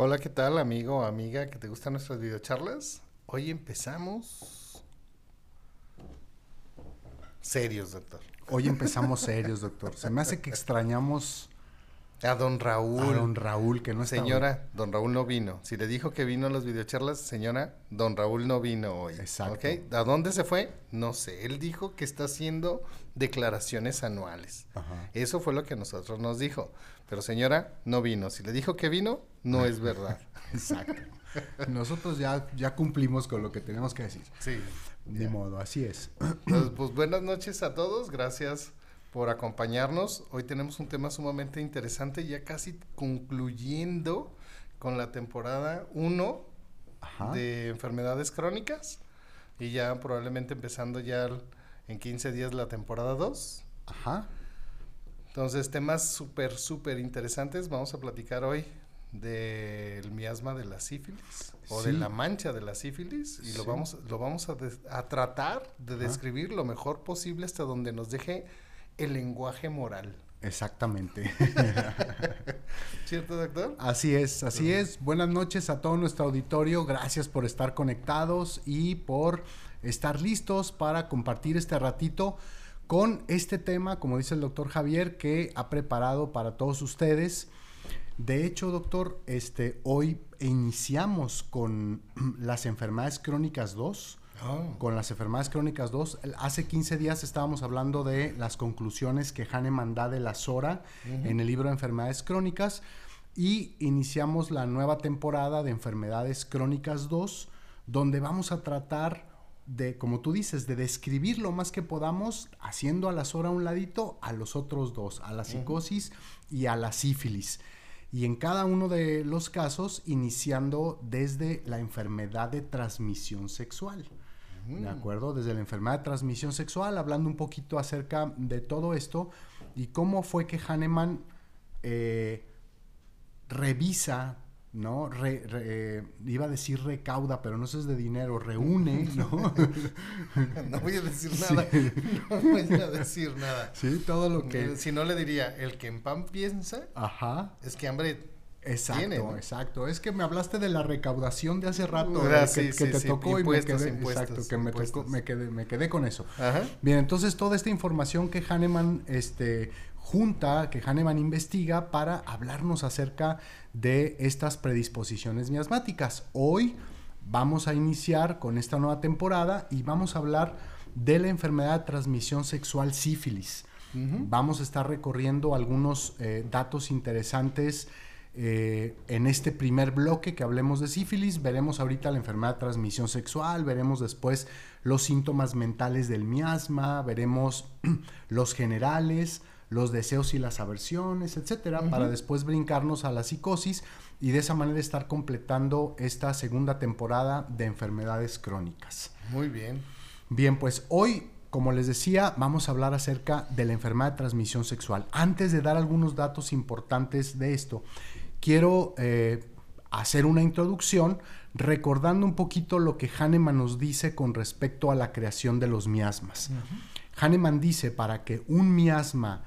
Hola, ¿qué tal, amigo o amiga que te gustan nuestras videocharlas? Hoy empezamos serios, doctor. Hoy empezamos serios, doctor. Se me hace que extrañamos a don Raúl. A don Raúl, que no está Señora, don Raúl no vino. Si le dijo que vino a las videocharlas, señora, don Raúl no vino hoy. Exacto. ¿A dónde se fue? No sé. Él dijo que está haciendo declaraciones anuales. Ajá. Eso fue lo que a nosotros nos dijo. Pero señora, no vino. Si le dijo que vino, no es verdad. Exacto. Nosotros ya, ya cumplimos con lo que tenemos que decir. Sí. De modo, así es. pues buenas noches a todos. Gracias por acompañarnos. Hoy tenemos un tema sumamente interesante, ya casi concluyendo con la temporada 1 de enfermedades crónicas y ya probablemente empezando ya en 15 días la temporada 2. Ajá. Entonces, temas súper, súper interesantes. Vamos a platicar hoy del miasma de la sífilis o de la mancha de la sífilis y lo vamos lo vamos a, tratar de describir lo mejor posible hasta donde nos deje el lenguaje moral. Exactamente. ¿Cierto, doctor? Así es, así es. Buenas noches a todo nuestro auditorio. Gracias por estar conectados y por estar listos para compartir este ratito con este tema, como dice el doctor Javier, que ha preparado para todos ustedes. De hecho, doctor, este, hoy iniciamos con las enfermedades crónicas 2 Ah. con las enfermedades crónicas 2. Hace 15 días estábamos hablando de las conclusiones que Hahnemann da de la SORA en el libro de enfermedades crónicas y iniciamos la nueva temporada de enfermedades crónicas 2, donde vamos a tratar de, como tú dices, de describir lo más que podamos, haciendo a la SORA un ladito a los otros dos, a la psicosis y a la sífilis. Y en cada uno de los casos, iniciando desde la enfermedad de transmisión sexual. ¿De acuerdo? Desde la enfermedad de transmisión sexual, hablando un poquito acerca de todo esto y cómo fue que Hahnemann eh, revisa, ¿no? Eh, iba a decir recauda, pero no eso es de dinero, reúne, ¿no? no voy a decir nada, no voy a decir nada. Sí, todo lo que... Si no le diría, el que en pan piensa, Ajá. es que hambre Exacto, exacto. Es que me hablaste de la recaudación de hace rato, uh, que, te tocó y me quedé, exacto, que me, tocó, me, quedé, me quedé con eso. Bien, entonces toda esta información que Hahnemann este, junta, que Hahnemann investiga para hablarnos acerca de estas predisposiciones miasmáticas. Hoy vamos a iniciar con esta nueva temporada y vamos a hablar de la enfermedad de transmisión sexual sífilis. Vamos a estar recorriendo algunos eh, datos interesantes eh, en este primer bloque que hablemos de sífilis, veremos ahorita la enfermedad de transmisión sexual, veremos después los síntomas mentales del miasma, veremos los generales, los deseos y las aversiones, etcétera, para después brincarnos a la psicosis y de esa manera estar completando esta segunda temporada de enfermedades crónicas. Muy bien. Bien, pues hoy como les decía, vamos a hablar acerca de la enfermedad de transmisión sexual. Antes de dar algunos datos importantes de esto, quiero eh, hacer una introducción recordando un poquito lo que Hahnemann nos dice con respecto a la creación de los miasmas. Hahnemann dice, para que un miasma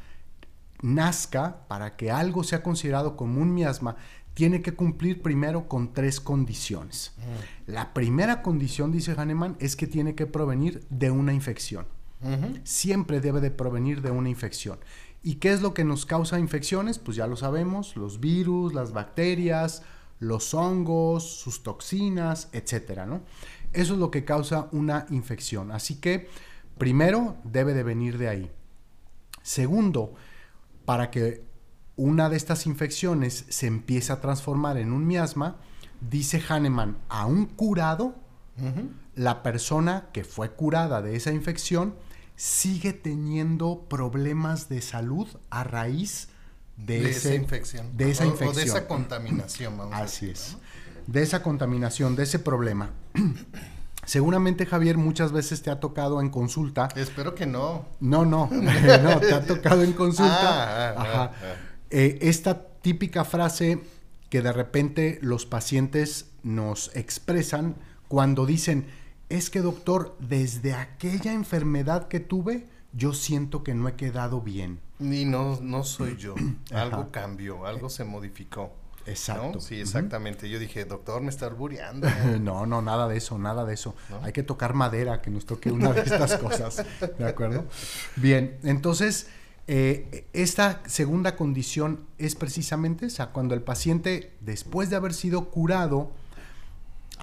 nazca, para que algo sea considerado como un miasma, tiene que cumplir primero con tres condiciones. La primera condición, dice Hahnemann, es que tiene que provenir de una infección. Siempre debe de provenir de una infección. ¿Y qué es lo que nos causa infecciones? Pues ya lo sabemos, los virus, las bacterias, los hongos, sus toxinas, etcétera, ¿no? Eso es lo que causa una infección. Así que, primero, debe de venir de ahí. Segundo, para que una de estas infecciones se empiece a transformar en un miasma, dice Hahnemann, a un curado, la persona que fue curada de esa infección sigue teniendo problemas de salud a raíz de, esa infección. De esa infección. O de esa contaminación, vamos Así es. De esa contaminación, de ese problema. Seguramente, Javier, muchas veces te ha tocado en consulta. Espero que no. No, no, no, te ha tocado en consulta. Ah, ah, ah, eh, esta típica frase que de repente los pacientes nos expresan cuando dicen, es que doctor, desde aquella enfermedad que tuve, yo siento que no he quedado bien. Ni no, no soy yo. algo cambió, algo se modificó. Exacto. Sí, exactamente. Yo dije, doctor, me está albureando. no, no, nada de eso, nada de eso. Hay que tocar madera, que nos toque una de estas cosas. ¿De acuerdo? Bien, entonces, eh, esta segunda condición es precisamente esa, cuando el paciente, después de haber sido curado,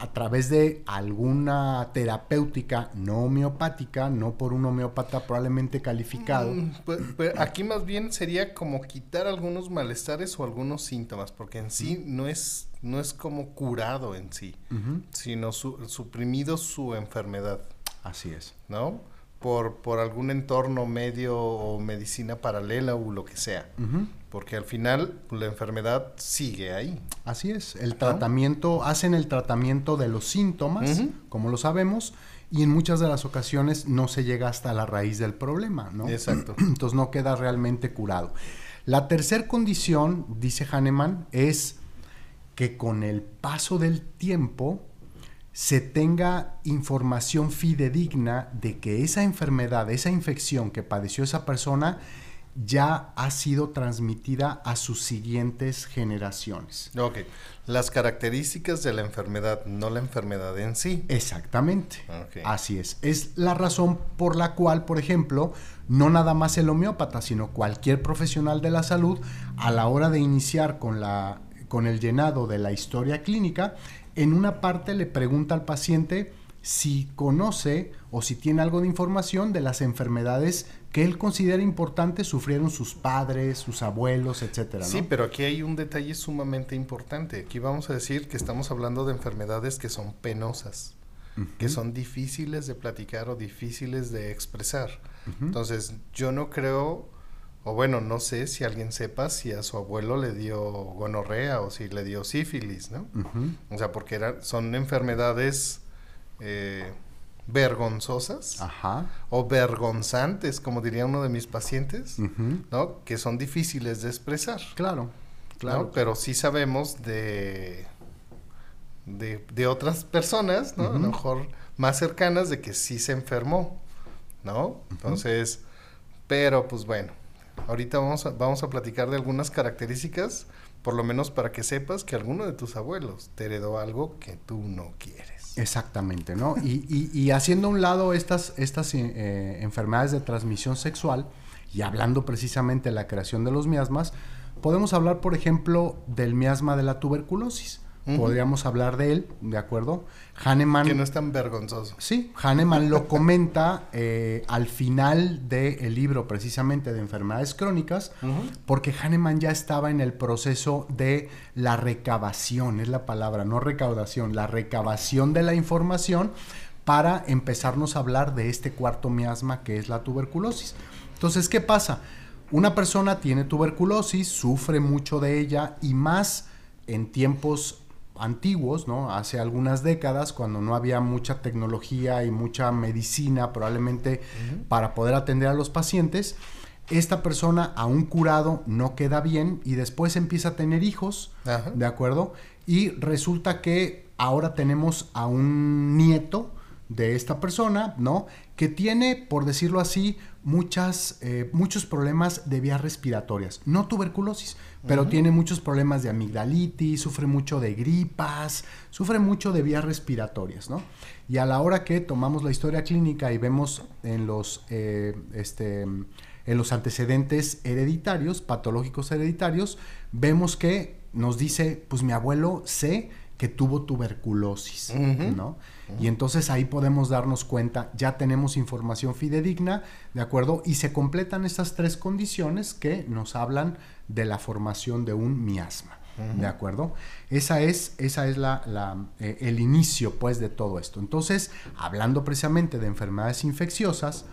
a través de alguna terapéutica no homeopática, no por un homeópata probablemente calificado. Mm, pues, pues, aquí más bien sería como quitar algunos malestares o algunos síntomas, porque en sí no es, no es como curado en sí, sino suprimido su enfermedad. Así es. ¿No? Por, por algún entorno medio o medicina paralela o lo que sea porque al final la enfermedad sigue ahí. Así es, el tratamiento, hacen el tratamiento de los síntomas, como lo sabemos, y en muchas de las ocasiones no se llega hasta la raíz del problema, ¿no? Exacto. Entonces no queda realmente curado. La tercera condición, dice Hahnemann, es que con el paso del tiempo se tenga información fidedigna de que esa enfermedad, esa infección que padeció esa persona, ya ha sido transmitida a sus siguientes generaciones. Ok, las características de la enfermedad, no la enfermedad en sí. Exactamente, así es. Es la razón por la cual, por ejemplo, no nada más el homeópata, sino cualquier profesional de la salud, a la hora de iniciar con, la, con el llenado de la historia clínica, en una parte le pregunta al paciente si conoce o si tiene algo de información de las enfermedades que él considera importantes sufrieron sus padres, sus abuelos, etcétera. Sí, pero aquí hay un detalle sumamente importante. Aquí vamos a decir que estamos hablando de enfermedades que son penosas, que son difíciles de platicar o difíciles de expresar. Entonces, yo no creo, o bueno, no sé si alguien sepa si a su abuelo le dio gonorrea o si le dio sífilis, ¿no? O sea, porque era, son enfermedades... Eh, vergonzosas o vergonzantes, como diría uno de mis pacientes, ¿no? Que son difíciles de expresar. Claro, claro. Pero sí sabemos de, de, otras personas, ¿no? A lo mejor más cercanas de que sí se enfermó, ¿no? Entonces, pero pues bueno, ahorita vamos a, vamos a platicar de algunas características, por lo menos para que sepas que alguno de tus abuelos te heredó algo que tú no quieres. Exactamente, ¿no? Y, haciendo a un lado estas, estas eh, enfermedades de transmisión sexual y hablando precisamente de la creación de los miasmas, podemos hablar, por ejemplo, del miasma de la tuberculosis podríamos hablar de él, ¿de acuerdo? Hahnemann... Que no es tan vergonzoso. Sí, Hahnemann lo comenta eh, al final del libro precisamente de enfermedades crónicas, porque Hahnemann ya estaba en el proceso de la recabación, es la palabra, no recaudación, la recabación de la información para empezarnos a hablar de este cuarto miasma que es la tuberculosis. Entonces, ¿qué pasa? Una persona tiene tuberculosis, sufre mucho de ella y más en tiempos antiguos, ¿no? Hace algunas décadas, cuando no había mucha tecnología y mucha medicina probablemente para poder atender a los pacientes, esta persona a un curado no queda bien y después empieza a tener hijos, ¿de acuerdo? Y resulta que ahora tenemos a un nieto de esta persona, ¿no? Que tiene, por decirlo así, muchas, eh, muchos problemas de vías respiratorias, no tuberculosis, pero tiene muchos problemas de amigdalitis, sufre mucho de gripas, sufre mucho de vías respiratorias, ¿no? Y a la hora que tomamos la historia clínica y vemos en los, eh, este, en los antecedentes hereditarios, patológicos hereditarios, vemos que nos dice, pues mi abuelo sé que tuvo tuberculosis, ¿no? Y entonces ahí podemos darnos cuenta, ya tenemos información fidedigna, ¿de acuerdo? Y se completan estas tres condiciones que nos hablan de la formación de un miasma, ¿de acuerdo? Esa es, esa es la, eh, el inicio, pues, de todo esto. Entonces, hablando precisamente de enfermedades infecciosas,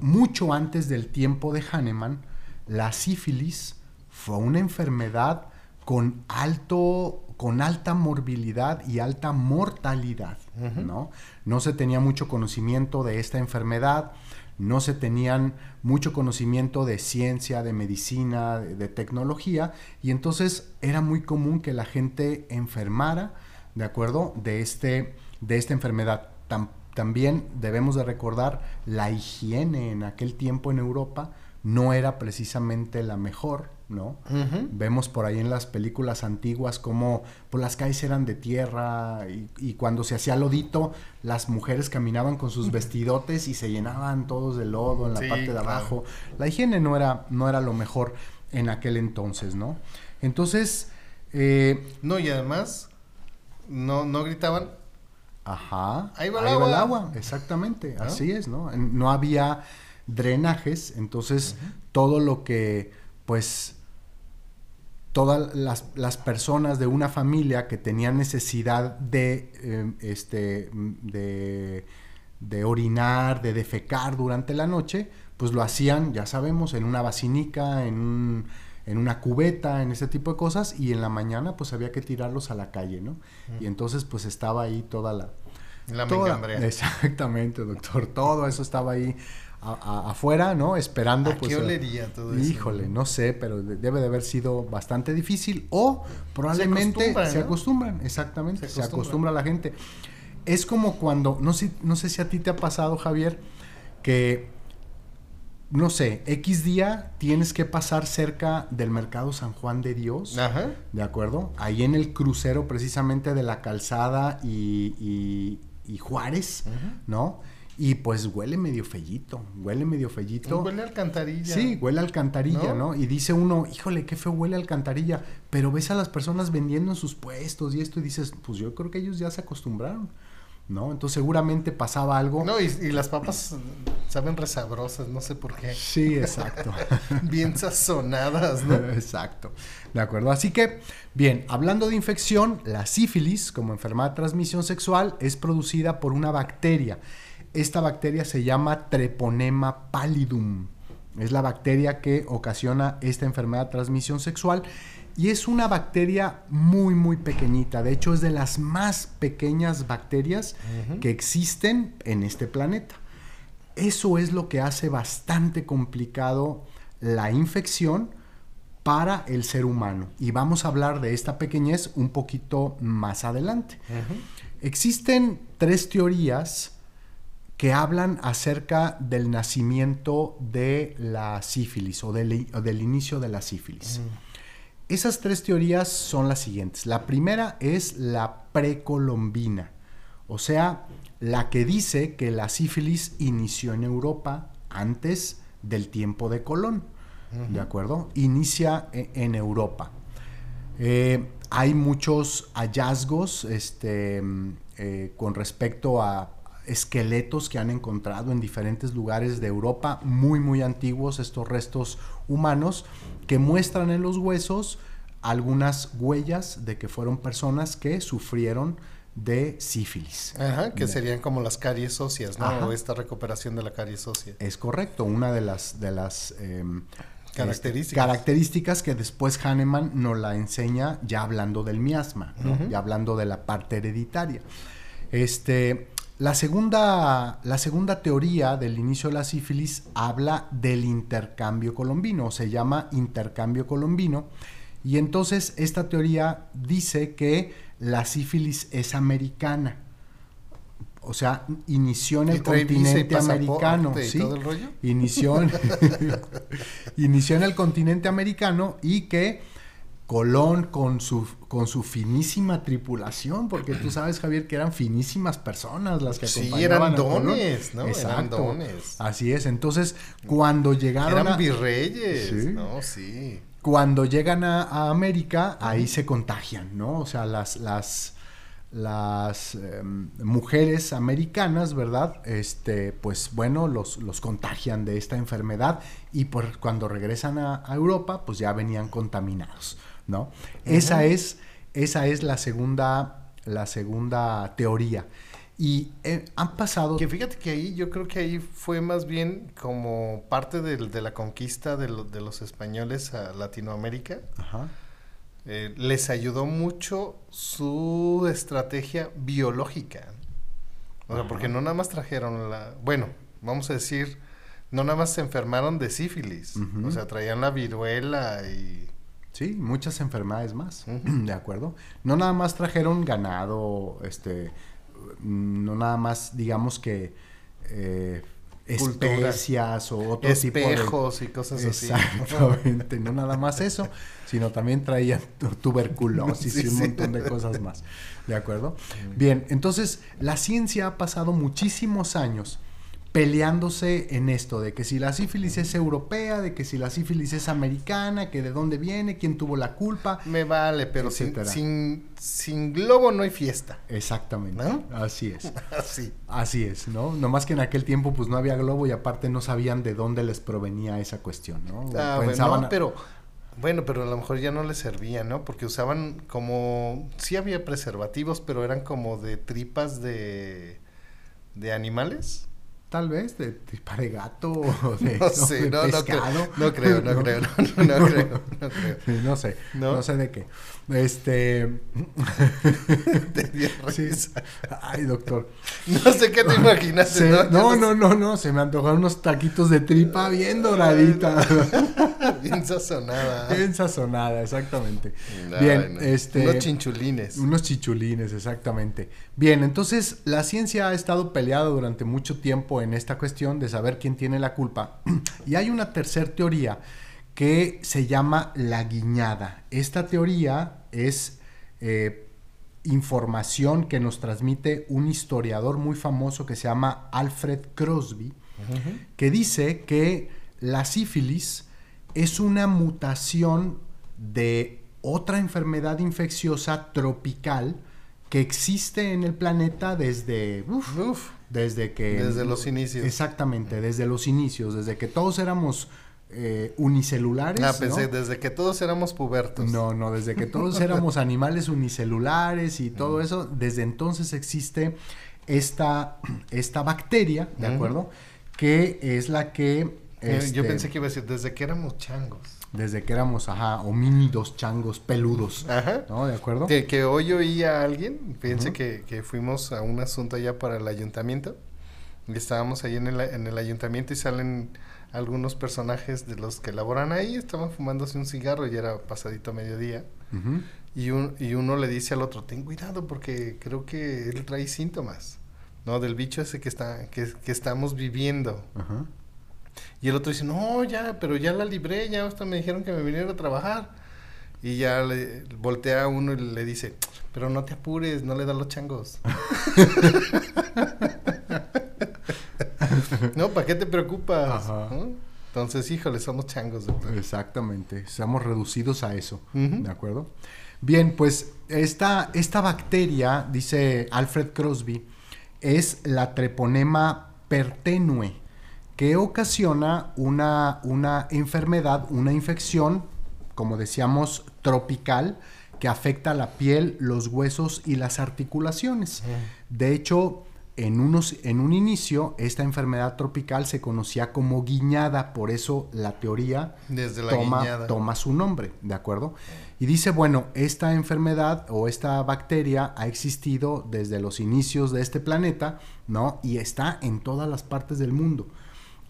mucho antes del tiempo de Hahnemann, la sífilis fue una enfermedad con alto con alta morbilidad y alta mortalidad, ¿no? No se tenía mucho conocimiento de esta enfermedad, no se tenían mucho conocimiento de ciencia, de medicina, de, tecnología, y entonces era muy común que la gente enfermara, ¿de acuerdo? De, este, de esta enfermedad. también debemos de recordar la higiene en aquel tiempo en Europa no era precisamente la mejor, ¿no? Vemos por ahí en las películas antiguas cómo pues, las calles eran de tierra y, y, cuando se hacía lodito, las mujeres caminaban con sus vestidotes y se llenaban todos de lodo en la parte de abajo. La higiene no era, no era lo mejor en aquel entonces, ¿no? Entonces... Eh, no, y además no, no gritaban. Ajá. Ahí va el, agua. el agua. Exactamente, así es, ¿no? No había drenajes, entonces todo lo que, pues, todas las, las, personas de una familia que tenían necesidad de, em, este, de, de, orinar, de defecar durante la noche, pues lo hacían, ya sabemos, en una basinica, en, un, en una cubeta, en ese tipo de cosas, y en la mañana pues había que tirarlos a la calle, ¿no? Y entonces pues estaba ahí toda la... La toda, Exactamente, doctor, todo eso estaba ahí afuera, ¿no? Esperando. ¿A pues, qué olería todo eso? Híjole, no sé, pero debe de haber sido bastante difícil o probablemente se acostumbran, exactamente, se, acostumbra la gente. Es como cuando, no sé, no sé si a ti te ha pasado, Javier, que, no sé, X día tienes que pasar cerca del mercado San Juan de Dios, Ajá. ¿de acuerdo? Ahí en el crucero precisamente de la calzada y, y, Juárez, ¿no? Y pues huele medio fellito, huele medio fellito. Huele alcantarilla. Sí, huele a alcantarilla, ¿no? Y dice uno, híjole, qué feo huele a alcantarilla. Pero ves a las personas vendiendo en sus puestos y esto y dices, pues yo creo que ellos ya se acostumbraron. ¿no? Entonces seguramente pasaba algo. No, y, las papas saben resabrosas, no sé por qué. Sí, exacto. bien sazonadas, ¿no? Exacto. De acuerdo. Así que, bien, hablando de infección, la sífilis, como enfermedad de transmisión sexual, es producida por una bacteria esta bacteria se llama Treponema pallidum. Es la bacteria que ocasiona esta enfermedad de transmisión sexual y es una bacteria muy muy pequeñita. De hecho es de las más pequeñas bacterias que existen en este planeta. Eso es lo que hace bastante complicado la infección para el ser humano. Y vamos a hablar de esta pequeñez un poquito más adelante. Existen tres teorías que hablan acerca del nacimiento de la sífilis o del, inicio de la sífilis. Mm. Esas tres teorías son las siguientes. La primera es la precolombina, o sea, la que dice que la sífilis inició en Europa antes del tiempo de Colón. ¿De acuerdo? Inicia e, en Europa. Eh, hay muchos hallazgos este, mm, eh, con respecto a esqueletos que han encontrado en diferentes lugares de Europa, muy, muy antiguos, estos restos humanos, que muestran en los huesos algunas huellas de que fueron personas que sufrieron de sífilis. Ajá, que serían como las caries óseas, ¿no? esta recuperación de la caries ósea. Es correcto, una de las, de las em, características. características que después Hahnemann nos la enseña ya hablando del miasma, ya hablando de la parte hereditaria. Este, la segunda, la segunda teoría del inicio de la sífilis habla del intercambio colombino, se llama intercambio colombino, y entonces esta teoría dice que la sífilis es americana. O sea, inició en el continente americano. ¿sí? Inició, inició en el continente americano y que Colón con su, con su finísima tripulación, porque tú sabes, Javier, que eran finísimas personas las que acompañaban sí, eran dones, ¿no? Exacto. Eran dones. Así es. Entonces, cuando llegaron eran virreyes, ¿no? Sí. Cuando llegan a, América, ahí se contagian, ¿no? O sea, las, las, las em, mujeres americanas, ¿verdad? Este, pues bueno, los, los contagian de esta enfermedad y por, cuando regresan a Europa, pues ya venían contaminados. ¿No? Esa es, esa es la segunda, la segunda teoría. Y eh, han pasado... Que fíjate que ahí yo creo que ahí fue más bien como parte de, la conquista de, los españoles a Latinoamérica. Eh, les ayudó mucho su estrategia biológica. O sea, porque no nada más trajeron la... Bueno, vamos a decir, no nada más se enfermaron de sífilis. O sea, traían la viruela y Sí, muchas enfermedades más, ¿de acuerdo? No nada más trajeron ganado, este, no nada más, digamos que, eh, especias o otro tipo de... Espejos y cosas así. Exactamente, no nada más eso, sino también traían tu- tuberculosis Sí, y un sí. montón de cosas más. ¿De acuerdo? Bien, entonces la ciencia ha pasado muchísimos años peleándose en esto, de que si la sífilis es europea, de que si la sífilis es americana, que de dónde viene, quién tuvo la culpa. Me vale, pero sin, sin, sin globo no hay fiesta. Exactamente, ¿No? así es. Así. Así es, ¿no? Nomás que en aquel tiempo pues no había globo y aparte no sabían de dónde les provenía esa cuestión, ¿no? Ah, bueno, Pensaban- no, pero bueno, pero a lo mejor ya no les servía, ¿no? Porque usaban como sí había preservativos, pero eran como de tripas de de animales. Tal vez de de gato o de, No sé, no, no creo, pescado. no creo, no creo, no, creo, no creo. Sí, no sé, ¿No? Sé de qué. Este, Te dio sí. risa. Ay, doctor. No sé qué te imaginaste, Se- ¿no? No, no, no, no, se me antojaron unos taquitos de tripa bien doradita, Bien sazonada. bien sazonada, exactamente. Bien, este, Unos chinchulines. Unos chichulines, exactamente. Bien, entonces la ciencia ha estado peleada durante mucho tiempo en esta cuestión de saber quién tiene la culpa. Y hay una tercera teoría que se llama la guiñada. Esta teoría es eh, información que nos transmite un historiador muy famoso que se llama Alfred Crosby, que dice que la sífilis es una mutación de otra enfermedad infecciosa tropical que existe en el planeta desde, uf, Uf, desde que... Desde los inicios. Exactamente, desde los inicios, desde que todos éramos eh, unicelulares. ah, pensé, ¿no? desde que todos éramos pubertos. No, no, desde que todos éramos animales unicelulares y todo eso, desde entonces existe esta, esta bacteria, ¿de acuerdo? Que es la que... Eh, Yo este, pensé que iba a decir, desde que éramos changos. Desde que éramos, ajá, homínidos, changos, peludos, Ajá. ¿no? ¿De acuerdo? Que, que hoy oí a alguien, fíjense que, que fuimos a un asunto allá para el ayuntamiento. Y estábamos ahí en el, en el ayuntamiento y salen algunos personajes de los que laboran ahí. Estaban fumándose un cigarro y era pasadito mediodía. Ujú. Y, un, y uno le dice al otro, ten cuidado porque creo que él trae síntomas. No, del bicho ese que, está, que, que estamos viviendo. Ajá. Y el otro dice, no, ya, pero ya la libré, ya hasta me dijeron que me viniera a trabajar. Y ya le voltea a uno y le dice, pero no te apures, no le da los changos. no, ¿para qué te preocupas? Entonces, híjole, somos changos. doctor. Exactamente, estamos reducidos a eso. ¿de acuerdo? Bien, pues esta, esta bacteria, dice Alfred Crosby, es la treponema pertenue, que ocasiona una, una enfermedad, una infección, como decíamos, tropical, que afecta la piel, los huesos y las articulaciones. De hecho, en, unos, en un inicio, esta enfermedad tropical se conocía como guiñada, por eso la teoría Desde la toma, toma su nombre, ¿de acuerdo? Y dice, bueno, esta enfermedad o esta bacteria ha existido desde los inicios de este planeta, ¿no? Y está en todas las partes del mundo.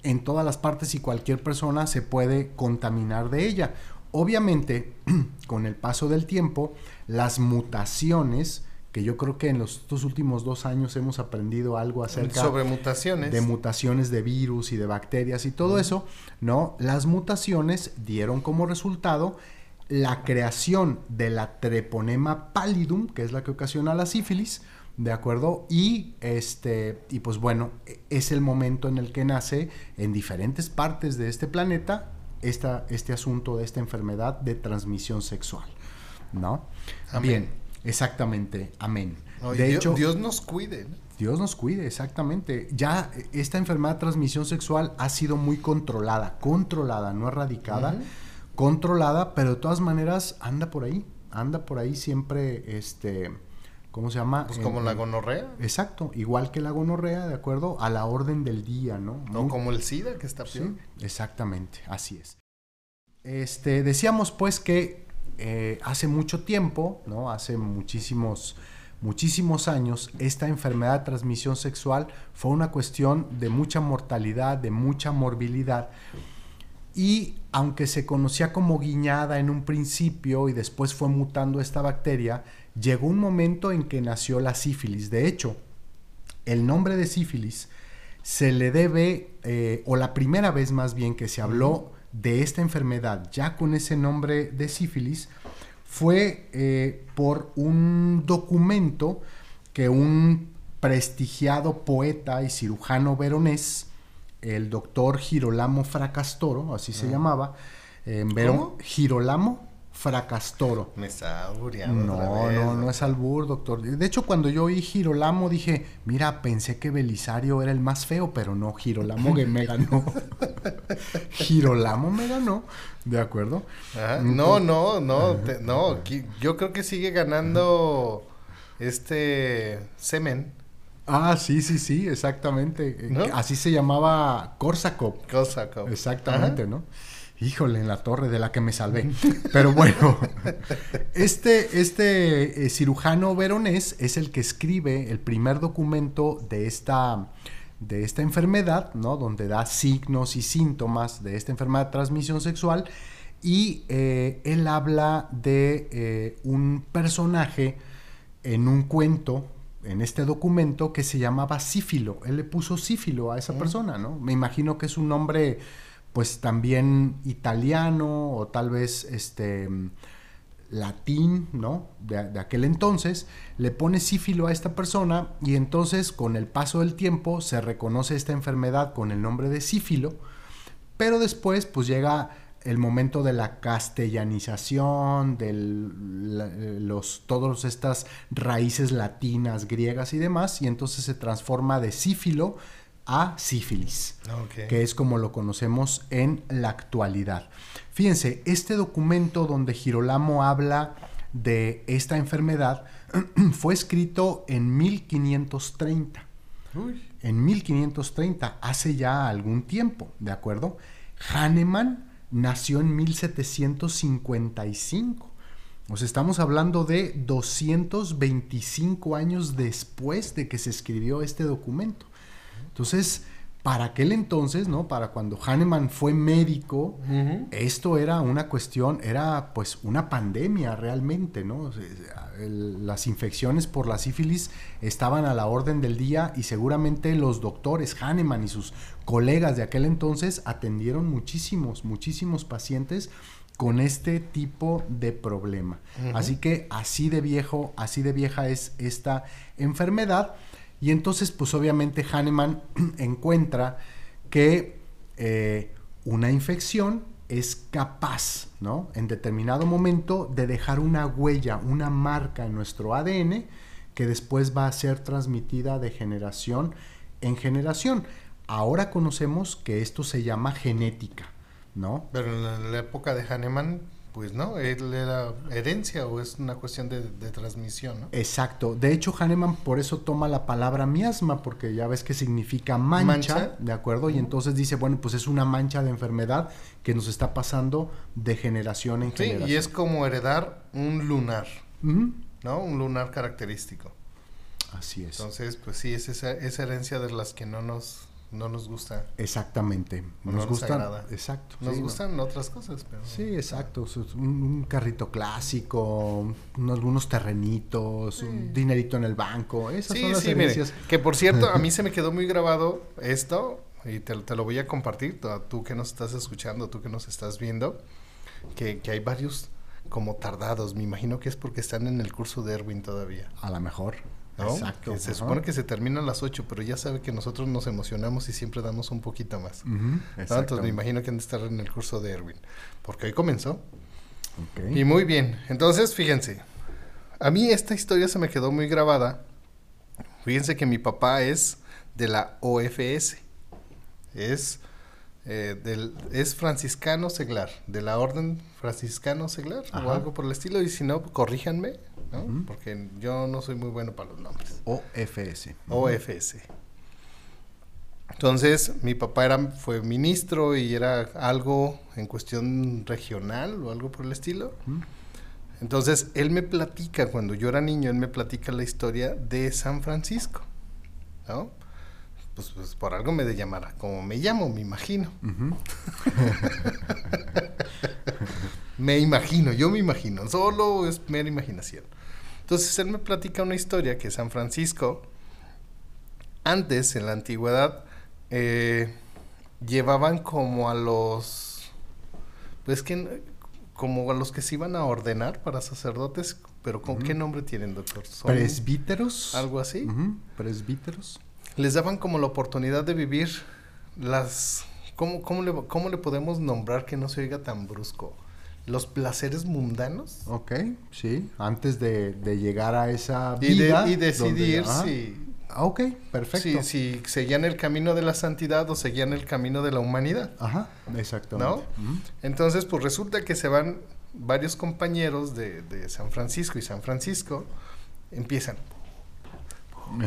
En todas las partes y cualquier persona se puede contaminar de ella. Obviamente, con el paso del tiempo, las mutaciones, que yo creo que en los estos últimos dos años hemos aprendido algo acerca Sobre mutaciones. de mutaciones de virus y de bacterias y todo eso, ¿no? Las mutaciones dieron como resultado la creación de la treponema pallidum, que es la que ocasiona la sífilis, ¿de acuerdo? Y este y pues bueno, e- es el momento en el que nace en diferentes partes de este planeta esta, este asunto de esta enfermedad de transmisión sexual, ¿no? Amén. Bien, exactamente, amén. No, de Dios, hecho, Dios nos cuide. ¿no? Dios nos cuide, exactamente. Ya eh, esta enfermedad de transmisión sexual ha sido muy controlada, controlada, no erradicada, controlada, pero de todas maneras anda por ahí, anda por ahí siempre, este, ¿cómo se llama? Pues En- como la gonorrea. Exacto, igual que la gonorrea, ¿de acuerdo? A la orden del día, ¿no? No Muy- como el SIDA que está Sí, peor. exactamente, así es. Este, decíamos pues que eh, hace mucho tiempo, ¿no? Hace muchísimos, muchísimos años, esta enfermedad de transmisión sexual fue una cuestión de mucha mortalidad, de mucha morbilidad. Y aunque se conocía como guiñada en un principio y después fue mutando esta bacteria, llegó un momento en que nació la sífilis. De hecho, el nombre de sífilis se le debe eh, o la primera vez más bien que se habló de esta enfermedad, ya con ese nombre de sífilis, fue eh, por un documento que un prestigiado poeta y cirujano veronés, el doctor Girolamo Fracastoro, así se llamaba, eh, Verón- Girolamo Fracastoro. Me está. No, no, no es albur, doctor. De hecho, cuando yo oí Girolamo dije, mira, pensé que Belisario era el más feo, pero no, Girolamo que me ganó. Girolamo me ganó, ¿de acuerdo? Ajá. No, no, no, te- no. Yo creo que sigue ganando este semen. Ah, sí, sí, sí, exactamente. ¿No? Así se llamaba Korsakov. Como- Exactamente, ¿no? Híjole, en la torre de la que me salvé. Pero bueno, este, este eh, cirujano veronés es el que escribe el primer documento de esta, de esta enfermedad, ¿no? Donde da signos y síntomas de esta enfermedad de transmisión sexual. Y eh, él habla de eh, un personaje en un cuento, en este documento, que se llamaba Sífilo. Él le puso Sífilo a esa persona, ¿no? Me imagino que es un nombre, pues también italiano o tal vez este latín, ¿no? De, de aquel entonces, le pone sífilo a esta persona y entonces con el paso del tiempo se reconoce esta enfermedad con el nombre de sífilo, pero después pues llega el momento de la castellanización, de los, todas estas raíces latinas, griegas y demás, y entonces se transforma de sífilo a sífilis Ok. que es como lo conocemos en la actualidad. Fíjense, este documento donde Girolamo habla de esta enfermedad fue escrito en 1530. Uy. En 1530, hace ya algún tiempo, ¿de acuerdo? Hahnemann nació en 1755. O sea, estamos hablando de 225 años después de que se escribió este documento. Entonces, para aquel entonces, ¿no? Para cuando Hahnemann fue médico, esto era una cuestión, era pues una pandemia realmente, ¿no? El- las infecciones por la sífilis estaban a la orden del día y seguramente los doctores Hahnemann y sus colegas de aquel entonces atendieron muchísimos, muchísimos pacientes con este tipo de problema. Así que así de viejo, así de vieja es esta enfermedad. Y entonces, pues obviamente Hahnemann encuentra que eh, una infección es capaz, ¿no? En determinado momento de dejar una huella, una marca en nuestro ADN que después va a ser transmitida de generación en generación. Ahora conocemos que esto se llama genética, ¿no? Pero en la, época de Hahnemann, pues no, él era herencia o es una cuestión de, de transmisión, ¿no? Exacto. De hecho, Hahnemann por eso toma la palabra miasma, porque ya ves que significa mancha, Mancha. ¿de acuerdo? Y entonces dice, bueno, pues es una mancha de enfermedad que nos está pasando de generación en Sí, generación. y es como heredar un lunar. ¿no? Un lunar característico. Así es. Entonces, pues sí, es esa, esa herencia de las que no nos, no nos gusta. Exactamente. Nos no nos gustan. agrada. Exacto. Nos sí, ¿no? gustan otras cosas, pero... Sí, exacto. Un, un carrito clásico, un- algunos terrenitos, un dinerito en el banco. Esas Sí, son las mire, herencias. que por cierto, a mí se me quedó muy grabado esto, y te, te lo voy a compartir, tú que nos estás escuchando, tú que nos estás viendo, que, que hay varios como tardados, me imagino que es porque están en el curso de Erwin todavía, A lo mejor. ¿No? Exacto. Que se supone que se termina a las 8, pero ya sabe que nosotros nos emocionamos y siempre damos un poquito más. ¿no? Entonces me imagino que han de estar en el curso de Erwin, porque hoy comenzó. Y muy bien, entonces fíjense, a mí esta historia se me quedó muy grabada. Fíjense que mi papá es de la OFS, es, eh, del, es franciscano seglar, de la orden franciscano seglar o algo por el estilo, y si no, corríjanme, porque yo no soy muy bueno para los nombres. OFS. OFS. Entonces, mi papá era, fue ministro y era algo en cuestión regional o algo por el estilo. Entonces, él me platica, cuando yo era niño, él me platica la historia de San Francisco, ¿no? Pues, pues por algo me de llamar, como me llamo, me imagino. Me imagino, yo me imagino, solo es mera imaginación. Entonces él me platica una historia que San Francisco, antes, en la antigüedad, eh, llevaban como a los, pues que, como a los que se iban a ordenar para sacerdotes, pero ¿con qué nombre tienen, doctor? ¿Son Presbíteros. ¿Algo así? Presbíteros. Les daban como la oportunidad de vivir las, ¿cómo, cómo, le, cómo le podemos nombrar que no se oiga tan brusco? Los placeres mundanos. Ok, sí. Antes de, de llegar a esa Y, de- vida. y decidir donde- si, Ah, Ok, perfecto. si, si seguían el camino de la santidad o seguían el camino de la humanidad. Ajá, exactamente. ¿No? Entonces, pues resulta que se van varios compañeros de, de San Francisco y San Francisco, empiezan.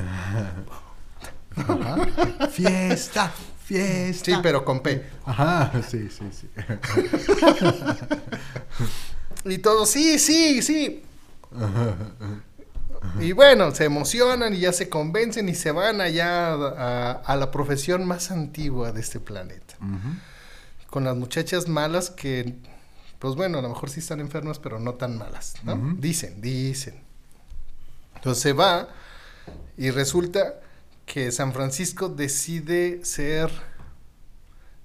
Ajá. Fiesta, fiesta. Sí, pero con P. Ajá, sí, sí, sí. Y todos, sí, sí, sí. Y bueno, se emocionan y ya se convencen y se van allá a, a la profesión más antigua de este planeta. Con las muchachas malas que, pues bueno, a lo mejor sí están enfermas, pero no tan malas, ¿no? Dicen, dicen. Entonces se va y resulta que San Francisco decide ser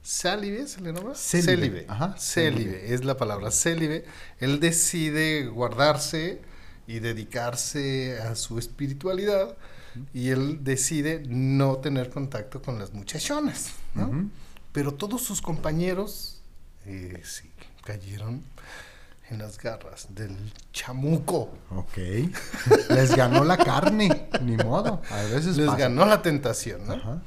célibe, ¿se le llama? Célibe, ajá, Célibe, célibe. es la palabra, célibe. Él decide guardarse y dedicarse a su espiritualidad y él decide no tener contacto con las muchachonas. Pero todos sus compañeros eh, sí, cayeron en las garras del chamuco. Ok. Les ganó la carne, ni modo. A veces Les pasa. ganó la tentación, ¿no? Ajá.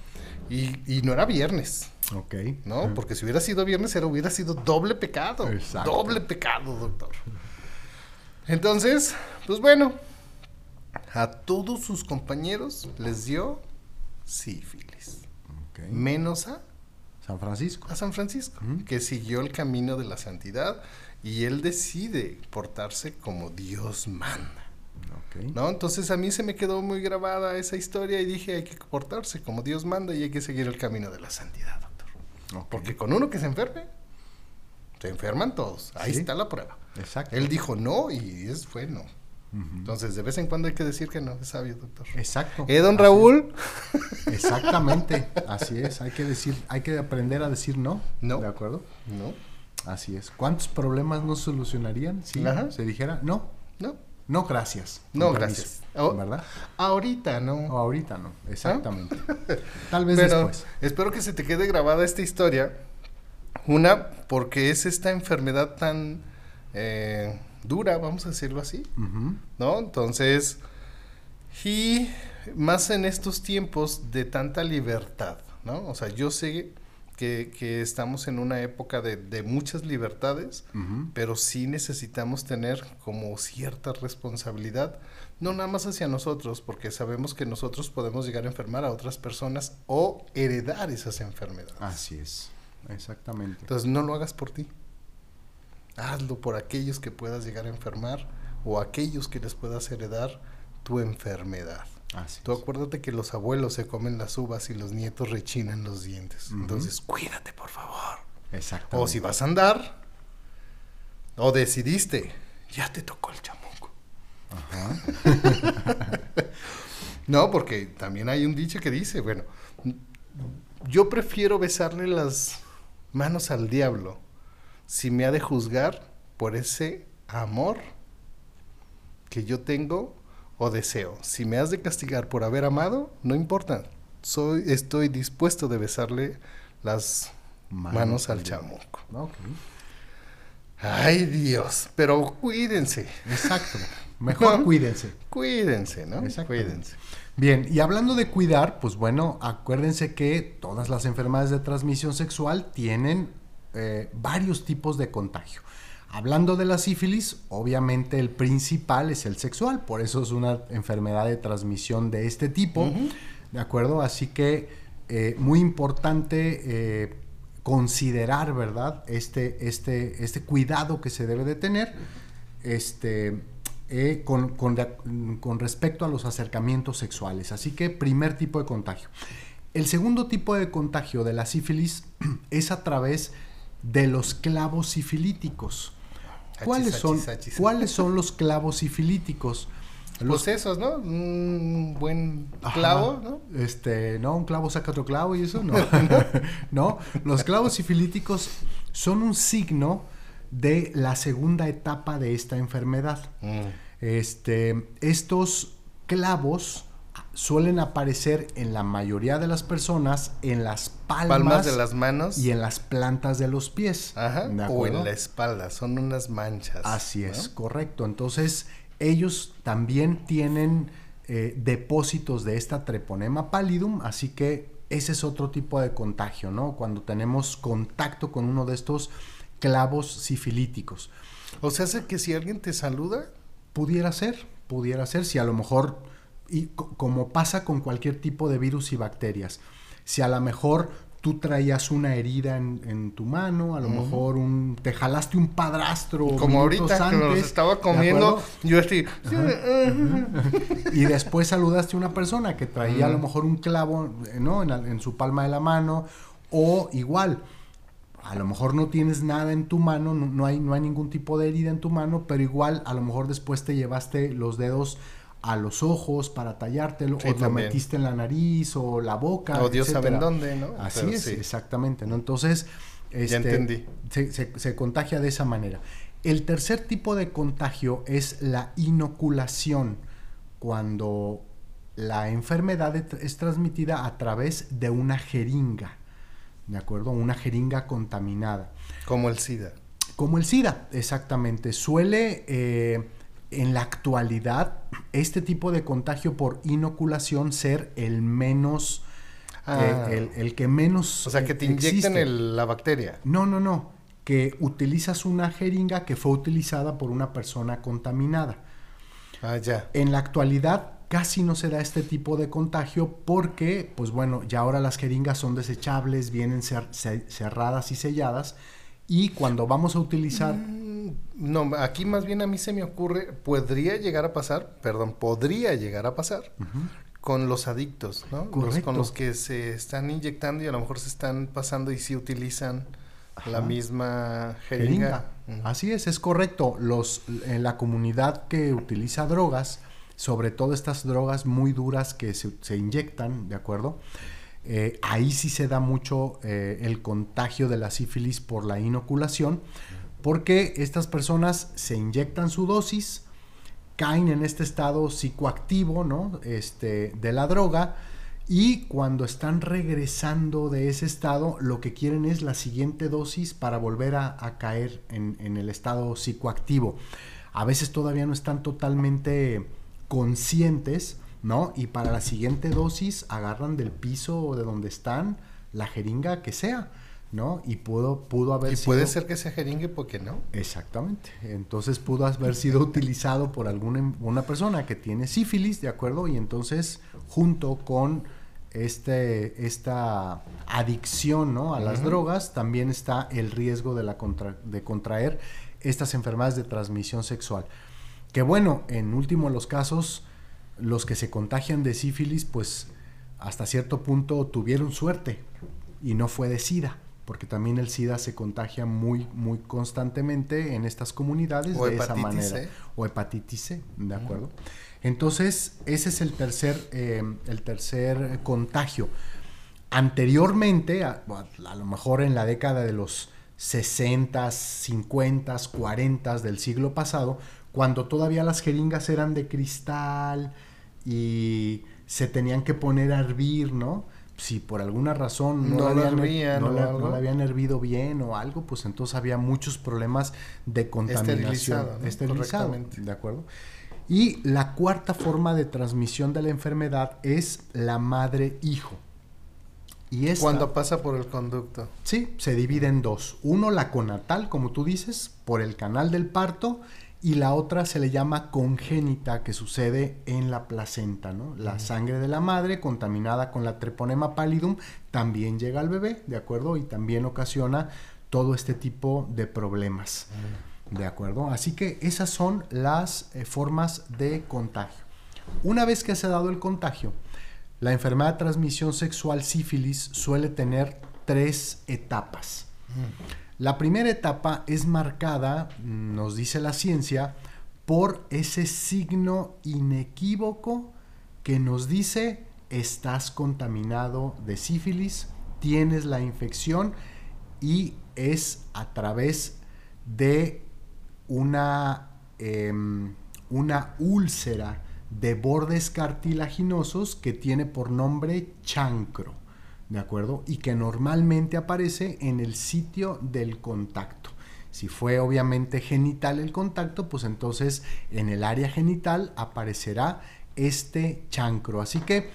Y, y no era viernes, Ok. ¿no? Porque si hubiera sido viernes, era, hubiera sido doble pecado. Exacto. Doble pecado, doctor. Entonces, pues bueno, a todos sus compañeros les dio sífilis. Ok. Menos a San Francisco. a San Francisco, que siguió el camino de la santidad y él decide portarse como Dios manda. ¿no? Entonces a mí se me quedó muy grabada esa historia y dije hay que portarse como Dios manda y hay que seguir el camino de la santidad, doctor. Ok. Porque con uno que se enferme, se enferman todos. Ahí Sí. está la prueba. Exacto. Él dijo no y es fue no. Entonces de vez en cuando hay que decir que no, es sabio, doctor. Exacto. ¿Eh, don Así Raúl? Exactamente. Así es. Hay que decir, hay que aprender a decir no. No. ¿De acuerdo? No, Así es. ¿Cuántos problemas no solucionarían si Ajá. se dijera no? no. No, gracias. No, gracias. Oh. ¿Verdad? Ahorita no. O ahorita no. Exactamente. Tal vez Pero después. espero que se te quede grabada esta historia. Una, porque es esta enfermedad tan eh, dura, vamos a decirlo así. ¿no? Entonces, y más en estos tiempos de tanta libertad, ¿no? O sea, yo sé que, que estamos en una época de, de muchas libertades, pero sí necesitamos tener como cierta responsabilidad, no nada más hacia nosotros, porque sabemos que nosotros podemos llegar a enfermar a otras personas o heredar esas enfermedades. Así es. Exactamente. Entonces no lo hagas por ti. Hazlo por aquellos que puedas llegar a enfermar o aquellos que les puedas heredar tu enfermedad. Así Tú acuérdate que los abuelos se comen las uvas y los nietos rechinan los dientes. Entonces cuídate, por favor. Exactamente. O si vas a andar, o decidiste, ya te tocó el chamuco. Ajá. No, porque también hay un dicho que dice, bueno, yo prefiero besarle las manos al diablo si me ha de juzgar por ese amor que yo tengo o deseo. Si me has de castigar por haber amado, no importa. Soy, estoy dispuesto de besarle las manos, al chamuco. Ok. Ay Dios, pero cuídense, Exacto. Mejor No. cuídense. cuídense, ¿no? Exactamente. Cuídense. Bien, y hablando de cuidar, pues bueno, acuérdense que todas las enfermedades de transmisión sexual tienen eh, varios tipos de contagio. Hablando de la sífilis, obviamente el principal es el sexual, por eso es una enfermedad de transmisión de este tipo. ¿de acuerdo? Así que eh, muy importante eh, considerar, ¿verdad? Este, este, este cuidado que se debe de tener, este, eh, con, con con respecto a los acercamientos sexuales. Así que primer tipo de contagio. El segundo tipo de contagio de la sífilis es a través de los clavos sifilíticos. ¿Cuáles son, achis, achis. ¿Cuáles son los clavos sifilíticos? Los sesos, ¿no? Un buen clavo, ¿no? Este, no, un clavo saca otro clavo y eso, no. no, los clavos sifilíticos son un signo de la segunda etapa de esta enfermedad. Mm. Este, estos clavos suelen aparecer en la mayoría de las personas en las palmas, de las manos y en las plantas de los pies. Ajá, o en la espalda, son unas manchas. Así es, correcto. Entonces, ellos también tienen eh, depósitos de esta treponema pallidum, así que ese es otro tipo de contagio, ¿no? Cuando tenemos contacto con uno de estos clavos sifilíticos. O sea, hace que si alguien te saluda, pudiera ser, pudiera ser, si a lo mejor y como pasa con cualquier tipo de virus y bacterias. Si a lo mejor tú traías una herida en, tu mano, a lo mejor un, te jalaste un padrastro. Como ahorita que nos estaba comiendo, yo estoy... y después saludaste a una persona que traía a lo mejor un clavo ¿no? en, su palma de la mano, o igual, a lo mejor no tienes nada en tu mano, no, hay, no hay ningún tipo de herida en tu mano, pero igual a lo mejor después te llevaste los dedos a los ojos para tallártelo, o lo metiste en la nariz o la boca. O Dios sabe en dónde, ¿no? Así es, exactamente, ¿no? Entonces, este, Se, contagia de esa manera. El tercer tipo de contagio es la inoculación, cuando la enfermedad es transmitida a través de una jeringa, ¿de acuerdo? Una jeringa contaminada. Como el SIDA. Como el SIDA, exactamente. Suele... Eh, en la actualidad este tipo de contagio por inoculación ser el menos, ah. eh, el, que menos... O sea, que te inyecten la bacteria. No, no, no. Que utilizas una jeringa que fue utilizada por una persona contaminada. Ah, ya. En la actualidad casi no se da este tipo de contagio porque, pues bueno, ya ahora las jeringas son desechables, vienen cerradas y selladas y cuando vamos a utilizar... Mm, no, aquí más bien a mí se me ocurre, podría llegar a pasar, perdón, podría llegar a pasar con los adictos, ¿no? con los que se están inyectando y a lo mejor se están pasando y sí utilizan la misma jeringa. Así es, es correcto. Los, en la comunidad que utiliza drogas, sobre todo estas drogas muy duras que se, se inyectan, ¿de acuerdo? Eh, ahí sí se da mucho eh, el contagio de la sífilis por la inoculación, porque estas personas se inyectan su dosis, caen en este estado psicoactivo ¿no? este, de la droga, y cuando están regresando de ese estado, lo que quieren es la siguiente dosis para volver a, caer en, el estado psicoactivo. A veces todavía no están totalmente conscientes ¿no? Y para la siguiente dosis agarran del piso de donde están la jeringa que sea, ¿no? Y pudo, pudo haber y puede ser que sea jeringue porque no. Exactamente. Entonces pudo haber sido utilizado por alguna una persona que tiene sífilis, ¿de acuerdo? Y entonces junto con este, esta adicción ¿no? a las drogas, también está el riesgo de, la de contraer estas enfermedades de transmisión sexual. Que bueno, en último los casos, los que se contagian de sífilis, pues hasta cierto punto tuvieron suerte y no fue de SIDA, porque también el SIDA se contagia muy, muy constantemente en estas comunidades de esa manera. O hepatitis C, ¿de acuerdo? Entonces, ese es el tercer, eh, el tercer contagio. Anteriormente, a, a, lo mejor en la década de los 60, 50, 40 del siglo pasado, cuando todavía las jeringas eran de cristal y se tenían que poner a hervir, ¿no? Si por alguna razón no, la habían, hervido bien o algo, pues entonces había muchos problemas de contaminación. Esterilizado, ¿de acuerdo? Y la cuarta forma de transmisión de la enfermedad es la madre-hijo. Y Cuando pasa por el conducto. Sí, se divide en dos. Uno, la conatal, como tú dices, por el canal del parto, y la otra se le llama congénita, que sucede en la placenta, ¿no? La sangre de la madre contaminada con la treponema pallidum también llega al bebé, ¿de acuerdo? Y también ocasiona todo este tipo de problemas, ¿de acuerdo? Así que esas son las eh, formas de contagio. Una vez que se ha dado el contagio, la enfermedad de transmisión sexual sífilis suele tener tres etapas. La primera etapa es marcada, nos dice la ciencia, por ese signo inequívoco que nos dice estás contaminado de sífilis, tienes la infección y es a través de una, em, una úlcera de bordes cartilaginosos que tiene por nombre chancro, ¿de acuerdo? Y que normalmente aparece en el sitio del contacto. Si fue obviamente genital el contacto, pues entonces en el área genital aparecerá este chancro. Así que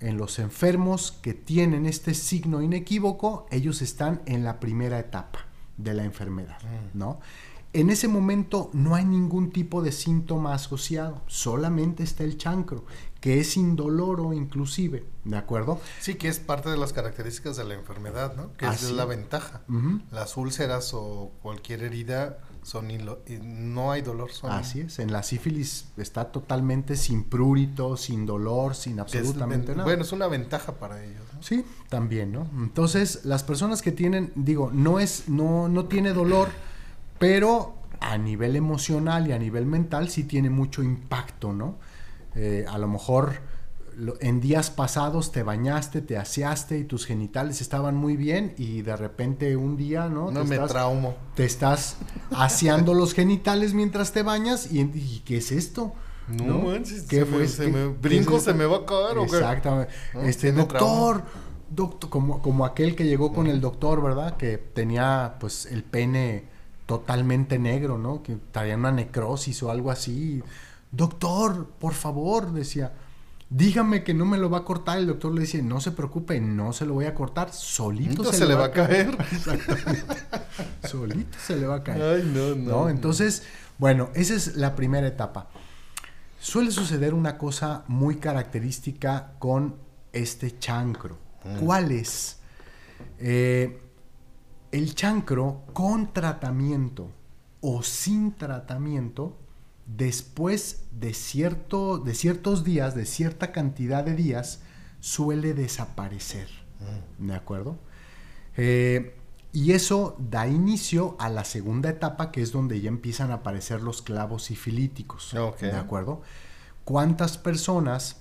en los enfermos que tienen este signo inequívoco, ellos están en la primera etapa de la enfermedad, mm. ¿no? En ese momento no hay ningún tipo de síntoma asociado, solamente está el chancro, que es indoloro inclusive, ¿de acuerdo? Sí, que es parte de las características de la enfermedad, ¿no? Que es la ventaja. Las úlceras o cualquier herida son no hay dolor. Así es, en la sífilis está totalmente sin prurito, sin dolor, sin absolutamente nada. Bueno, es una ventaja para ellos. ¿no? Sí, también, ¿no? Entonces, las personas que tienen, digo, no es, no, no tiene dolor pero a nivel emocional y a nivel mental sí tiene mucho impacto, ¿no? Eh, a lo mejor en días pasados te bañaste, te aseaste y tus genitales estaban muy bien y de repente un día, ¿no? No me traumo. Te estás aseando los genitales mientras te bañas y, ¿qué es esto? No, manches, ¿Qué fue? se me, brinco, se me va a caer o Exactamente. este, doctor, doctor, como, como aquel que llegó con el doctor, ¿verdad? Que tenía pues el pene totalmente negro, ¿no? Que traía una necrosis o algo así. Doctor, por favor, decía, dígame que no me lo va a cortar. El doctor le dice, no se preocupe, no se lo voy a cortar, solito se, le va, a caer. solito se le va a caer. Ay, no, no, Entonces, bueno, esa es la primera etapa. Suele suceder una cosa muy característica con este chancro. Mm. ¿Cuál es? Eh, el chancro con tratamiento o sin tratamiento, después de, cierto, de ciertos días, de cierta cantidad de días, suele desaparecer. Mm. ¿De acuerdo? Eh, y eso da inicio a la segunda etapa, que es donde ya empiezan a aparecer los clavos sifilíticos. ¿De acuerdo? ¿Cuántas personas,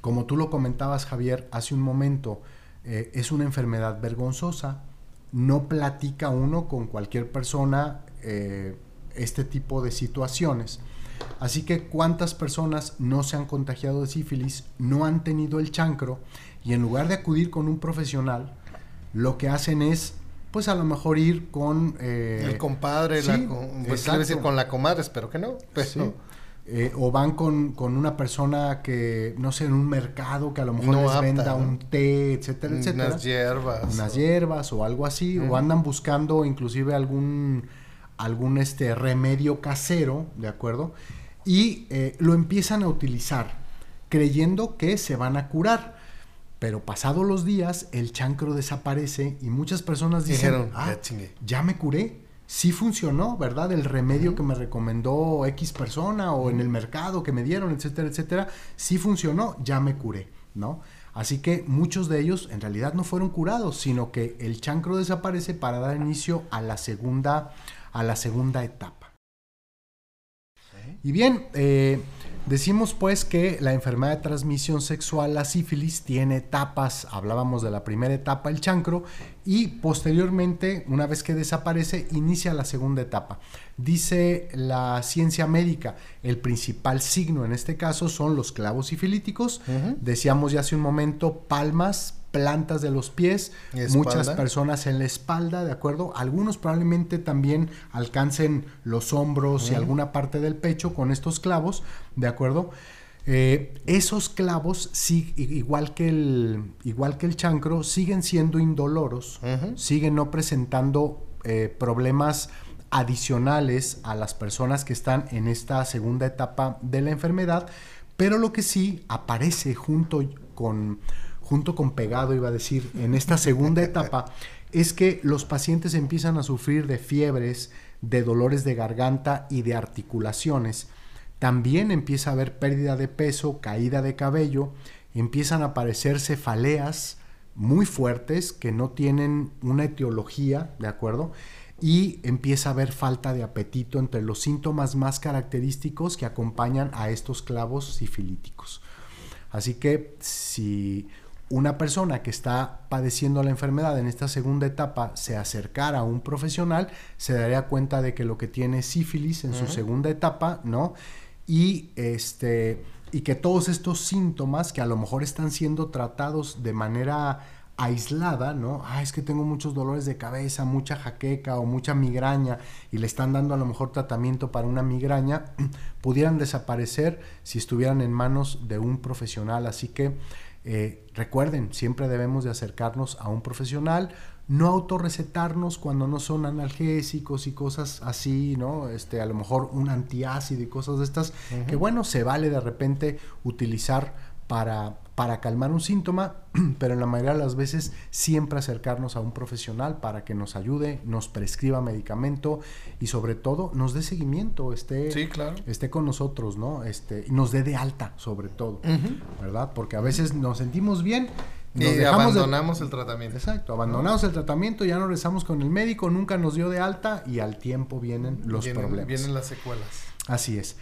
como tú lo comentabas, Javier, hace un momento, eh, es una enfermedad vergonzosa? no platica uno con cualquier persona eh, este tipo de situaciones. Así que cuántas personas no se han contagiado de sífilis, no han tenido el chancro y en lugar de acudir con un profesional, lo que hacen es, pues a lo mejor ir con... Eh, el compadre, la, pues, decir con la comadre, espero que no. Pero... Eh, o van con, una persona que, no sé, en un mercado que a lo mejor les venda un té, etcétera, etcétera. Unas hierbas. Unas hierbas o algo así, o andan buscando inclusive algún, algún este, remedio casero, ¿de acuerdo? Y eh, lo empiezan a utilizar creyendo que se van a curar. Pero pasados los días, el chancro desaparece y muchas personas dicen, ah, ya me curé sí funcionó, ¿verdad? El remedio que me recomendó X persona o en el mercado que me dieron, etcétera, etcétera, sí funcionó, ya me curé, ¿no? Así que muchos de ellos en realidad no fueron curados, sino que el chancro desaparece para dar inicio a la segunda, a la segunda etapa. Y bien, eh, Decimos pues que la enfermedad de transmisión sexual, la sífilis, tiene etapas. Hablábamos de la primera etapa, el chancro, y posteriormente, una vez que desaparece, inicia la segunda etapa. Dice la ciencia médica, el principal signo en este caso son los clavos sifilíticos. Decíamos ya hace un momento, palmas, plantas de los pies, muchas personas en la espalda, ¿de acuerdo? Algunos probablemente también alcancen los hombros y alguna parte del pecho con estos clavos, ¿de acuerdo? Eh, esos clavos, sí, igual, que el, igual que el chancro, siguen siendo indoloros, siguen no presentando eh, problemas adicionales a las personas que están en esta segunda etapa de la enfermedad, pero lo que sí aparece junto con junto con pegado, iba a decir, en esta segunda etapa, es que los pacientes empiezan a sufrir de fiebres, de dolores de garganta y de articulaciones. También empieza a haber pérdida de peso, caída de cabello, empiezan a aparecer cefaleas muy fuertes que no tienen una etiología, ¿de acuerdo? y empieza a haber falta de apetito entre los síntomas más característicos que acompañan a estos clavos sifilíticos. Así que si una persona que está padeciendo la enfermedad en esta segunda etapa se acercara a un profesional, se daría cuenta de que lo que tiene es sífilis en su segunda etapa, ¿no? Y este y que todos estos síntomas que a lo mejor están siendo tratados de manera aislada, ¿no? Ah, es que tengo muchos dolores de cabeza, mucha jaqueca o mucha migraña y le están dando a lo mejor tratamiento para una migraña, pudieran desaparecer si estuvieran en manos de un profesional. Así que eh, recuerden, siempre debemos de acercarnos a un profesional, no autorrecetarnos cuando no son analgésicos y cosas así, ¿no? Este, a lo mejor un antiácido y cosas de estas, que bueno, se vale de repente utilizar para, para calmar un síntoma, pero en la mayoría de las veces siempre acercarnos a un profesional para que nos ayude, nos prescriba medicamento y sobre todo nos dé seguimiento, esté, esté con nosotros, ¿no? Este, y nos dé de alta sobre todo, ¿verdad? Porque a veces nos sentimos bien. Nos y abandonamos el tratamiento. Exacto, abandonamos el tratamiento, ya no rezamos con el médico, nunca nos dio de alta y al tiempo vienen los problemas. Vienen las secuelas. Así es.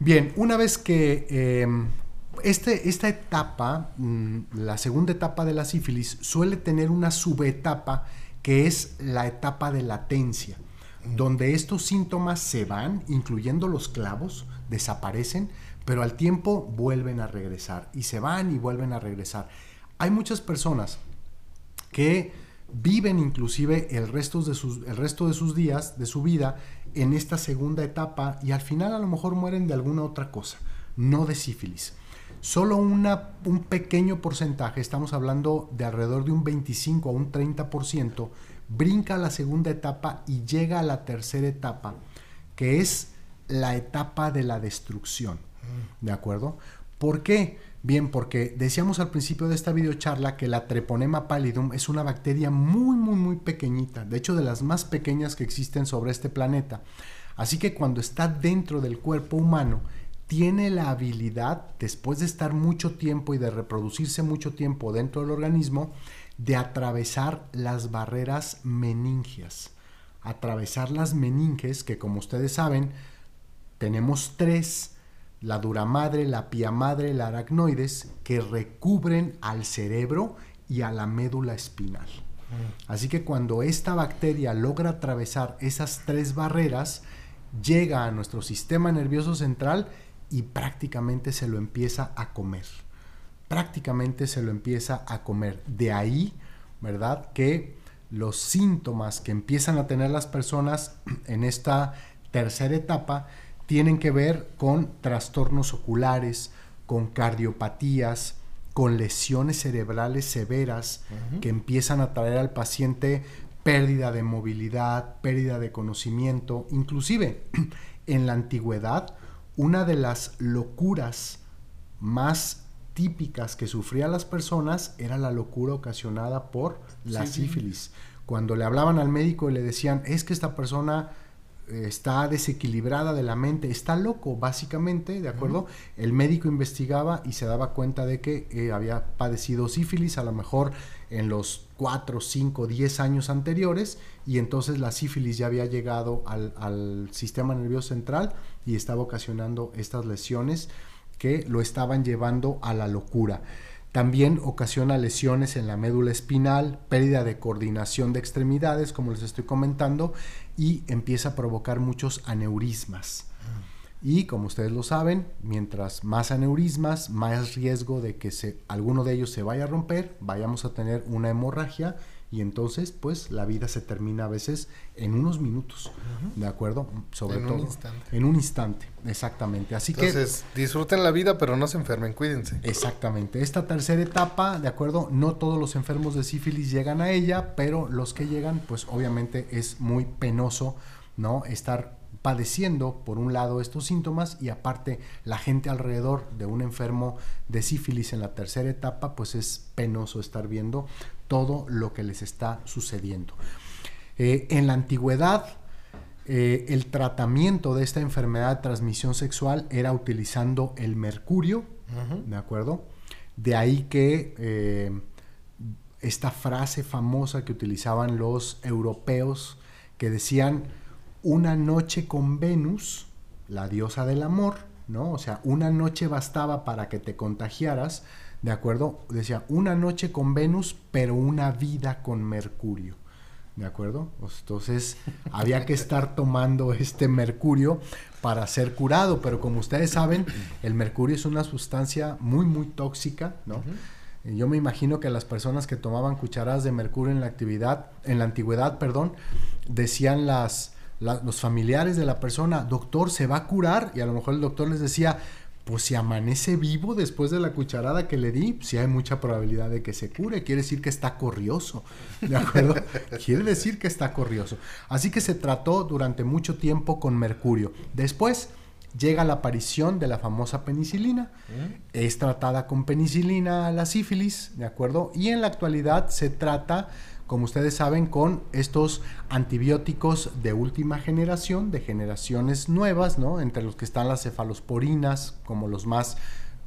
Bien, una vez que em, este, esta etapa, mm, la segunda etapa de la sífilis, suele tener una subetapa que es la etapa de latencia, donde estos síntomas se van, incluyendo los clavos, desaparecen, pero al tiempo vuelven a regresar y se van y vuelven a regresar. Hay muchas personas que viven inclusive el resto de sus, el resto de sus días, de su vida, en esta segunda etapa y al final a lo mejor mueren de alguna otra cosa, no de sífilis. Solo una, un pequeño porcentaje, estamos hablando de alrededor de un 25 a un 30%, brinca a la segunda etapa y llega a la tercera etapa, que es la etapa de la destrucción. Mm. ¿De acuerdo? ¿Por qué? Bien, porque decíamos al principio de esta videocharla que la Treponema pallidum es una bacteria muy, muy, muy pequeñita, de hecho de las más pequeñas que existen sobre este planeta. Así que cuando está dentro del cuerpo humano, tiene la habilidad, después de estar mucho tiempo y de reproducirse mucho tiempo dentro del organismo, de atravesar las barreras meningias. Atravesar las meninges, que como ustedes saben, tenemos tres, la dura madre, la pía madre, la aracnoides, que recubren al cerebro y a la médula espinal. Mm. Así que cuando esta bacteria logra atravesar esas tres barreras, llega a nuestro sistema nervioso central y prácticamente se lo empieza a comer. Prácticamente se lo empieza a comer. De ahí, ¿verdad? Que los síntomas que empiezan a tener las personas en esta tercera etapa tienen que ver con trastornos oculares, con cardiopatías, con lesiones cerebrales severas que empiezan a traer al paciente pérdida de movilidad, pérdida de conocimiento, inclusive en la antigüedad una de las locuras más típicas que sufrían las personas era la locura ocasionada por la sífilis. Cuando le hablaban al médico y le decían, es que esta persona está desequilibrada de la mente, está loco básicamente, ¿de acuerdo? El médico investigaba y se daba cuenta de que eh, había padecido sífilis, a lo mejor en los 4, 5, 10 años anteriores y entonces la sífilis ya había llegado al, sistema nervioso central y estaba ocasionando estas lesiones que lo estaban llevando a la locura. También ocasiona lesiones en la médula espinal, pérdida de coordinación de extremidades, como les estoy comentando, y empieza a provocar muchos aneurismas. Y como ustedes lo saben, mientras más aneurismas, más riesgo de que se, alguno de ellos se vaya a romper, vayamos a tener una hemorragia y entonces pues la vida se termina a veces en unos minutos, ¿de acuerdo? Sobre en todo un instante. en un instante, exactamente. Así entonces, disfruten la vida, pero no se enfermen, cuídense. Exactamente. Esta tercera etapa, de acuerdo, no todos los enfermos de sífilis llegan a ella, pero los que llegan pues obviamente es muy penoso, ¿no? Estar padeciendo, por un lado, estos síntomas y aparte la gente alrededor de un enfermo de sífilis en la tercera etapa, pues es penoso estar viendo todo lo que les está sucediendo. Eh, en la antigüedad, eh, el tratamiento de esta enfermedad de transmisión sexual era utilizando el mercurio, ¿de acuerdo? De ahí que eh, esta frase famosa que utilizaban los europeos, que decían una noche con Venus, la diosa del amor, ¿no? O sea, una noche bastaba para que te contagiaras, ¿de acuerdo? Decía, una noche con Venus, pero una vida con Mercurio. ¿De acuerdo? Pues, entonces había que estar tomando este mercurio para ser curado, pero como ustedes saben, el mercurio es una sustancia muy, muy tóxica, ¿no? Yo me imagino que las personas que tomaban cucharadas de mercurio en la actividad, en la antigüedad, perdón, decían las, los familiares de la persona, doctor, se va a curar, y a lo mejor el doctor les decía, pues si amanece vivo después de la cucharada que le di, sí hay mucha probabilidad de que se cure. Quiere decir que está corrioso, ¿de acuerdo? Quiere decir que está corrioso. Así que se trató durante mucho tiempo con mercurio. Después llega la aparición de la famosa penicilina. Mm. Es tratada con penicilina la sífilis, ¿de acuerdo? Y en la actualidad se trata como ustedes saben, con estos antibióticos de última generación, de generaciones nuevas, ¿no? Entre los que están las cefalosporinas, como los más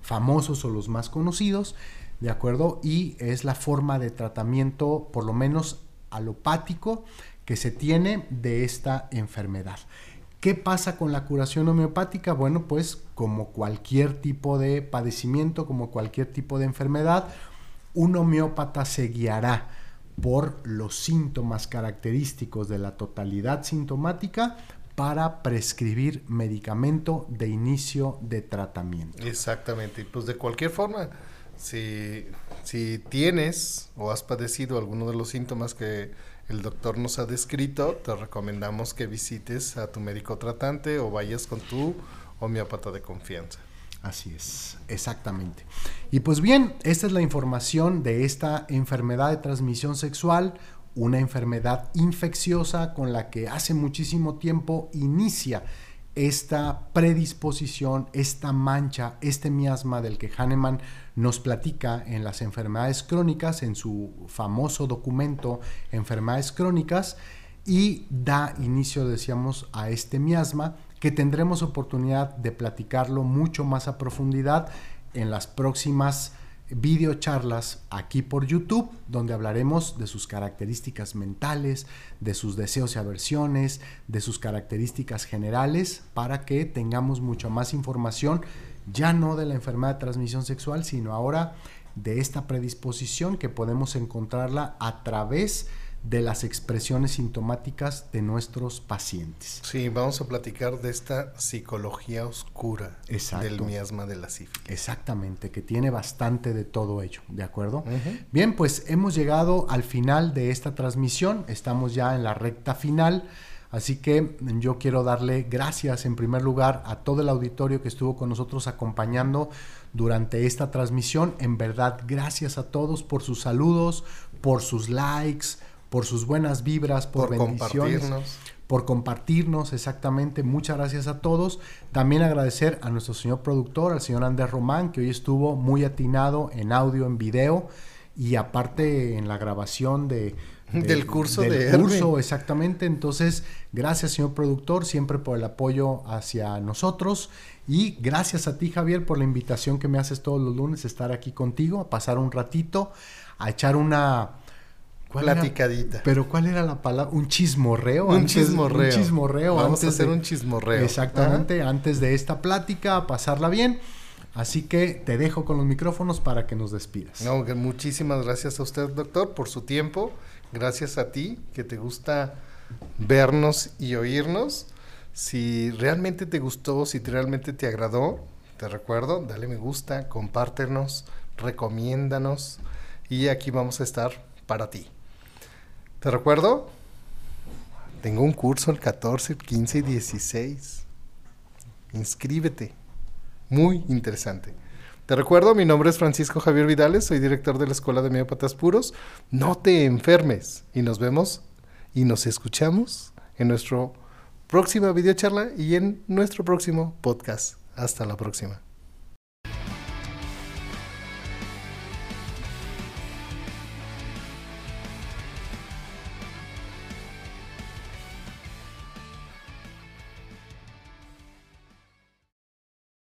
famosos o los más conocidos, ¿de acuerdo? Y es la forma de tratamiento, por lo menos alopático, que se tiene de esta enfermedad. ¿Qué pasa con la curación homeopática? Bueno, pues como cualquier tipo de padecimiento, como cualquier tipo de enfermedad, un homeópata se guiará por los síntomas característicos de la totalidad sintomática para prescribir medicamento de inicio de tratamiento. Exactamente, pues de cualquier forma, si, si tienes o has padecido alguno de los síntomas que el doctor nos ha descrito, te recomendamos que visites a tu médico tratante o vayas con tu homeópata de confianza. Así es, exactamente. Y pues bien, esta es la información de esta enfermedad de transmisión sexual, una enfermedad infecciosa con la que hace muchísimo tiempo inicia esta predisposición, esta mancha, este miasma del que Hahnemann nos platica en las enfermedades crónicas, en su famoso documento Enfermedades Crónicas, y da inicio, decíamos, a este miasma que tendremos oportunidad de platicarlo mucho más a profundidad en las próximas videocharlas aquí por YouTube, donde hablaremos de sus características mentales, de sus deseos y aversiones, de sus características generales, para que tengamos mucha más información, ya no de la enfermedad de transmisión sexual, sino ahora de esta predisposición que podemos encontrarla a través de de las expresiones sintomáticas de nuestros pacientes. Sí, vamos a platicar de esta psicología oscura del miasma de la sífilis. Exactamente, que tiene bastante de todo ello, ¿de acuerdo? Bien, pues hemos llegado al final de esta transmisión, estamos ya en la recta final. Así que yo quiero darle gracias en primer lugar a todo el auditorio que estuvo con nosotros acompañando durante esta transmisión. En verdad, gracias a todos por sus saludos, por sus likes, por sus buenas vibras, por, bendiciones, por compartirnos, exactamente. Muchas gracias a todos. También agradecer a nuestro señor productor, al señor Andrés Román, que hoy estuvo muy atinado en audio, en video y aparte en la grabación de, del curso del curso, exactamente. Entonces, gracias, señor productor, siempre por el apoyo hacia nosotros. Y gracias a ti, Javier, por la invitación que me haces todos los lunes, estar aquí contigo, a pasar un ratito, a echar una Platicadita. pero ¿cuál era la palabra? Un chismorreo. Un chismorreo. Un chismorreo. Vamos a hacer un chismorreo. Exactamente, antes de esta plática, pasarla bien. Así que te dejo con los micrófonos para que nos despidas. No, muchísimas gracias a usted, doctor, por su tiempo. Gracias a ti, que te gusta vernos y oírnos. Si realmente te gustó, si realmente te agradó, te recuerdo, dale me gusta, compártenos, recomiéndanos y aquí vamos a estar para ti. Te recuerdo, tengo un curso el 14, 15 y 16. Inscríbete. Muy interesante. Te recuerdo, mi nombre es Francisco Javier Vidales, soy director de la Escuela de Miópatas Puros. No te enfermes y nos vemos y nos escuchamos en nuestra próxima videocharla y en nuestro próximo podcast. Hasta la próxima.